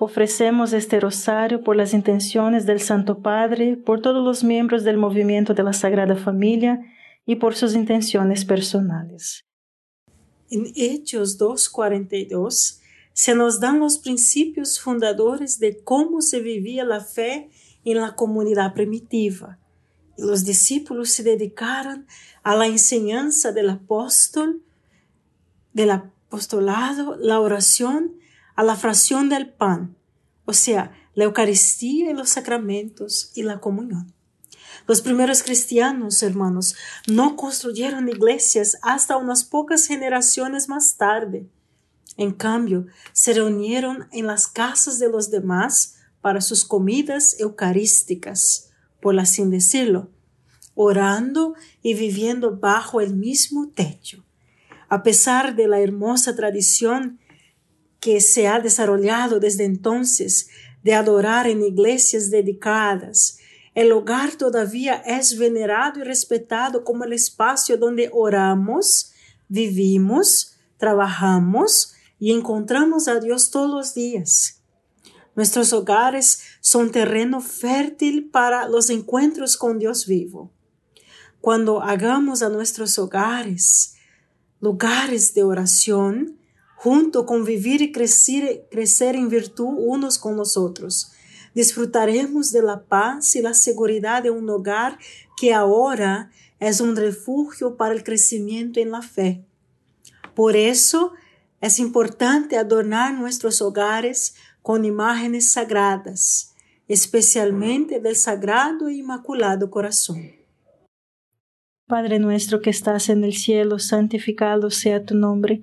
Ofrecemos este rosario por las intenciones del Santo Padre, por todos los miembros del movimiento de la Sagrada Familia y por sus intenciones personales. En Hechos 2.42 se nos dan los principios fundadores de cómo se vivía la fe en la comunidad primitiva. Los discípulos se dedicaron a la enseñanza del apóstol, del apostolado, la oración, a la fracción del pan, o sea, la Eucaristía y los sacramentos y la comunión. Los primeros cristianos, hermanos, no construyeron iglesias hasta unas pocas generaciones más tarde. En cambio, se reunieron en las casas de los demás para sus comidas eucarísticas, por así decirlo, orando y viviendo bajo el mismo techo. A pesar de la hermosa tradición que se ha desarrollado desde entonces de adorar en iglesias dedicadas, el hogar todavía es venerado y respetado como el espacio donde oramos, vivimos, trabajamos y encontramos a Dios todos los días. Nuestros hogares son terreno fértil para los encuentros con Dios vivo. Cuando hagamos a nuestros hogares lugares de oración, junto con vivir y crecer, crecer en virtud unos con los otros. Disfrutaremos de la paz y la seguridad de un hogar que ahora es un refugio para el crecimiento en la fe. Por eso es importante adornar nuestros hogares con imágenes sagradas, especialmente del Sagrado e Inmaculado Corazón. Padre nuestro que estás en el cielo, santificado sea tu nombre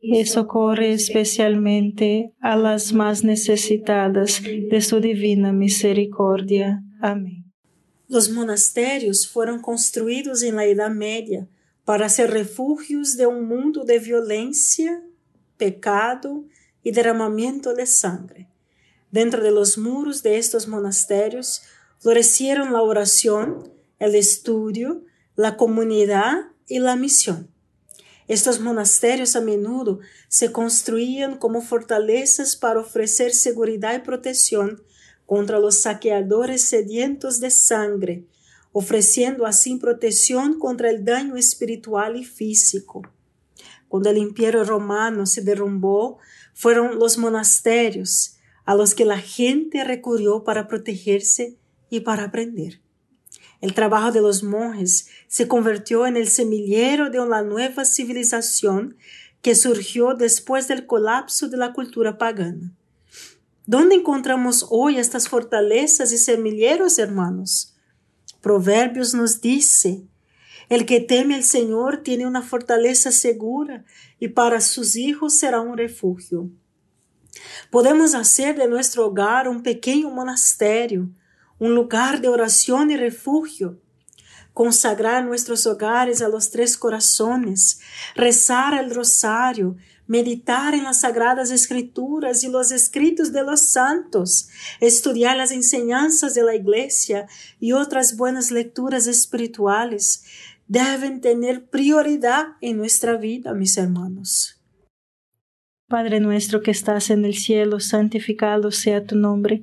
y socorre especialmente a las más necesitadas de su divina misericordia. Amén. Los monasterios fueron construidos en la Edad Media para ser refugios de un mundo de violencia, pecado y derramamiento de sangre. Dentro de los muros de estos monasterios florecieron la oración, el estudio, la comunidad y la misión. Estos monasterios a menudo se construían como fortalezas para ofrecer seguridad y protección contra los saqueadores sedientos de sangre, ofreciendo así protección contra el daño espiritual y físico. Cuando el imperio romano se derrumbó, fueron los monasterios a los que la gente recurrió para protegerse y para aprender. El trabajo de los monjes se convirtió en el semillero de una nueva civilización que surgió después del colapso de la cultura pagana. ¿Dónde encontramos hoy estas fortalezas y semilleros, hermanos? Proverbios nos dice, el que teme al Señor tiene una fortaleza segura y para sus hijos será un refugio. Podemos hacer de nuestro hogar un pequeño monasterio, un lugar de oración y refugio, consagrar nuestros hogares a los tres corazones, rezar el rosario, meditar en las sagradas escrituras y los escritos de los santos, estudiar las enseñanzas de la iglesia y otras buenas lecturas espirituales. Deben tener prioridad en nuestra vida, mis hermanos. Padre nuestro que estás en el cielo, santificado sea tu nombre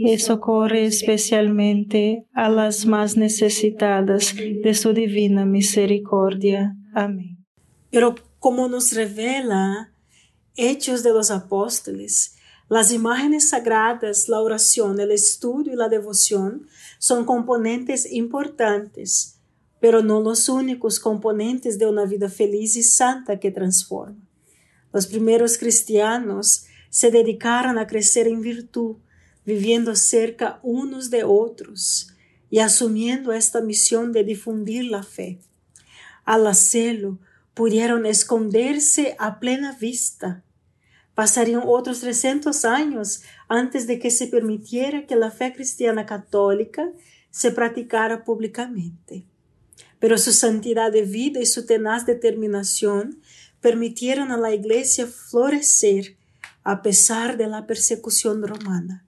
y socorre especialmente a las más necesitadas de su divina misericordia. Amén. Pero como nos revela Hechos de los Apóstoles, las imágenes sagradas, la oración, el estudio y la devoción son componentes importantes, pero no los únicos componentes de una vida feliz y santa que transforma. Los primeros cristianos se dedicaron a crecer en virtud, viviendo cerca unos de otros y asumiendo esta misión de difundir la fe. Al hacerlo, pudieron esconderse a plena vista Pasarían otros 300 años antes de que se permitiera que la fe cristiana católica se practicara públicamente. Pero su santidad de vida y su tenaz determinación permitieron a la Iglesia florecer a pesar de la persecución romana.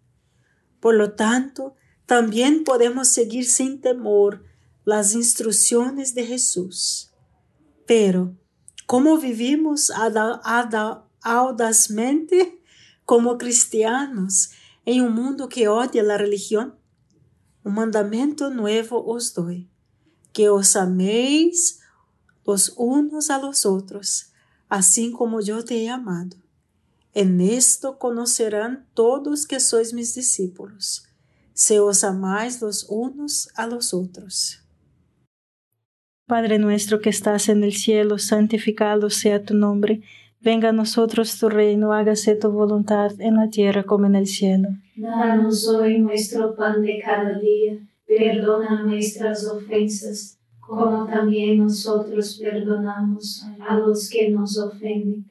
Por lo tanto, también podemos seguir sin temor las instrucciones de Jesús. Pero, ¿cómo vivimos a, audazmente como cristianos en un mundo que odia la religión? Un mandamiento nuevo os doy, que os améis los unos a los otros, así como yo te he amado. En esto conocerán todos que sois mis discípulos, si os amáis los unos a los otros. Padre nuestro que estás en el cielo, santificado sea tu nombre Venga a nosotros tu reino, hágase tu voluntad en la tierra como en el cielo. Danos hoy nuestro pan de cada día, perdona nuestras ofensas, como también nosotros perdonamos a los que nos ofenden,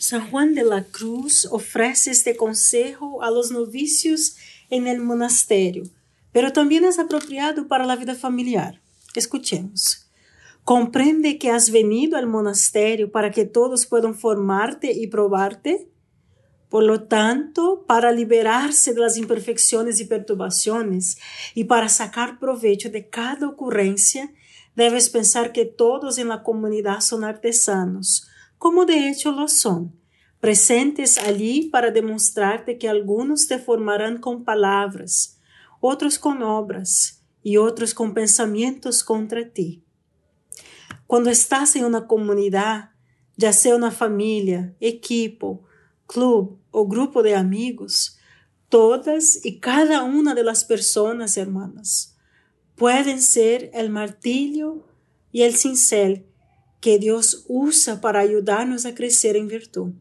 San Juan de la Cruz ofrece este consejo a los novicios en el monasterio, pero también es apropiado para la vida familiar. Escuchemos. ¿Comprende que has venido al monasterio para que todos puedan formarte y probarte? Por lo tanto, para liberarse de las imperfecciones y perturbaciones y para sacar provecho de cada ocurrencia, debes pensar que todos en la comunidad son artesanos, como de hecho lo son, presentes allí para demostrarte que algunos te formarán con palabras, otros con obras y otros con pensamientos contra ti. Cuando estás en una comunidad, ya sea una familia, equipo, club o grupo de amigos, todas y cada una de las personas, hermanas, pueden ser el martillo y el cincel que Dios usa para ayudarnos a crecer en virtud.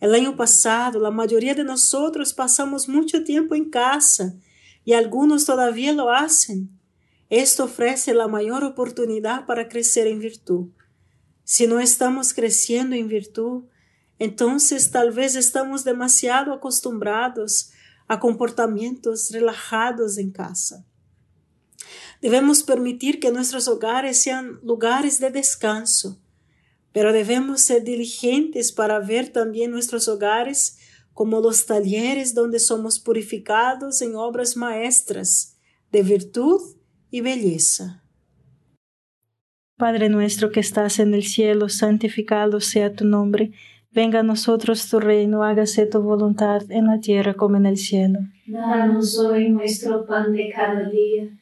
El año pasado, la mayoría de nosotros pasamos mucho tiempo en casa y algunos todavía lo hacen. Esto ofrece la mayor oportunidad para crecer en virtud. Si no estamos creciendo en virtud, entonces tal vez estamos demasiado acostumbrados a comportamientos relajados en casa. Debemos permitir que nuestros hogares sean lugares de descanso, pero debemos ser diligentes para ver también nuestros hogares como los talleres donde somos purificados en obras maestras de virtud y belleza. Padre nuestro que estás en el cielo, santificado sea tu nombre, venga a nosotros tu reino, hágase tu voluntad en la tierra como en el cielo. Danos hoy nuestro pan de cada día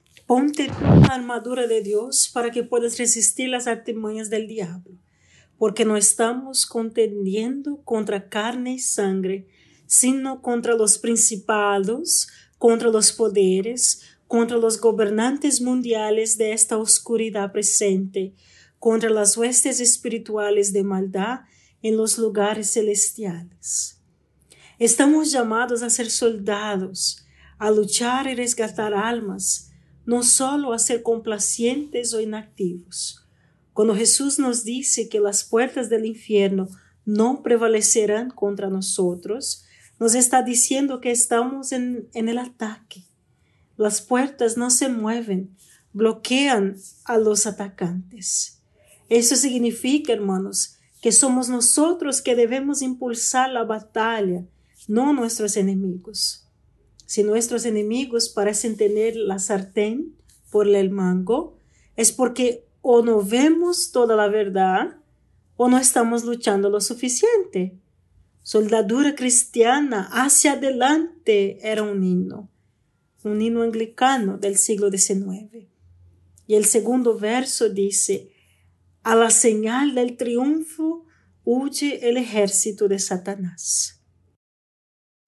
ponte la armadura de Dios para que puedas resistir las artimañas del diablo, porque no estamos contendiendo contra carne y sangre, sino contra los principados, contra los poderes, contra los gobernantes mundiales de esta oscuridad presente, contra las huestes espirituales de maldad en los lugares celestiales. Estamos llamados a ser soldados, a luchar y resgatar almas, no solo a ser complacientes o inactivos. Cuando Jesús nos dice que las puertas del infierno no prevalecerán contra nosotros, nos está diciendo que estamos en, en el ataque. Las puertas no se mueven, bloquean a los atacantes. Eso significa, hermanos, que somos nosotros que debemos impulsar la batalla, no nuestros enemigos. Si nuestros enemigos parecen tener la sartén por el mango, es porque o no vemos toda la verdad o no estamos luchando lo suficiente. Soldadura cristiana hacia adelante era un himno, un himno anglicano del siglo XIX. Y el segundo verso dice, a la señal del triunfo huye el ejército de Satanás.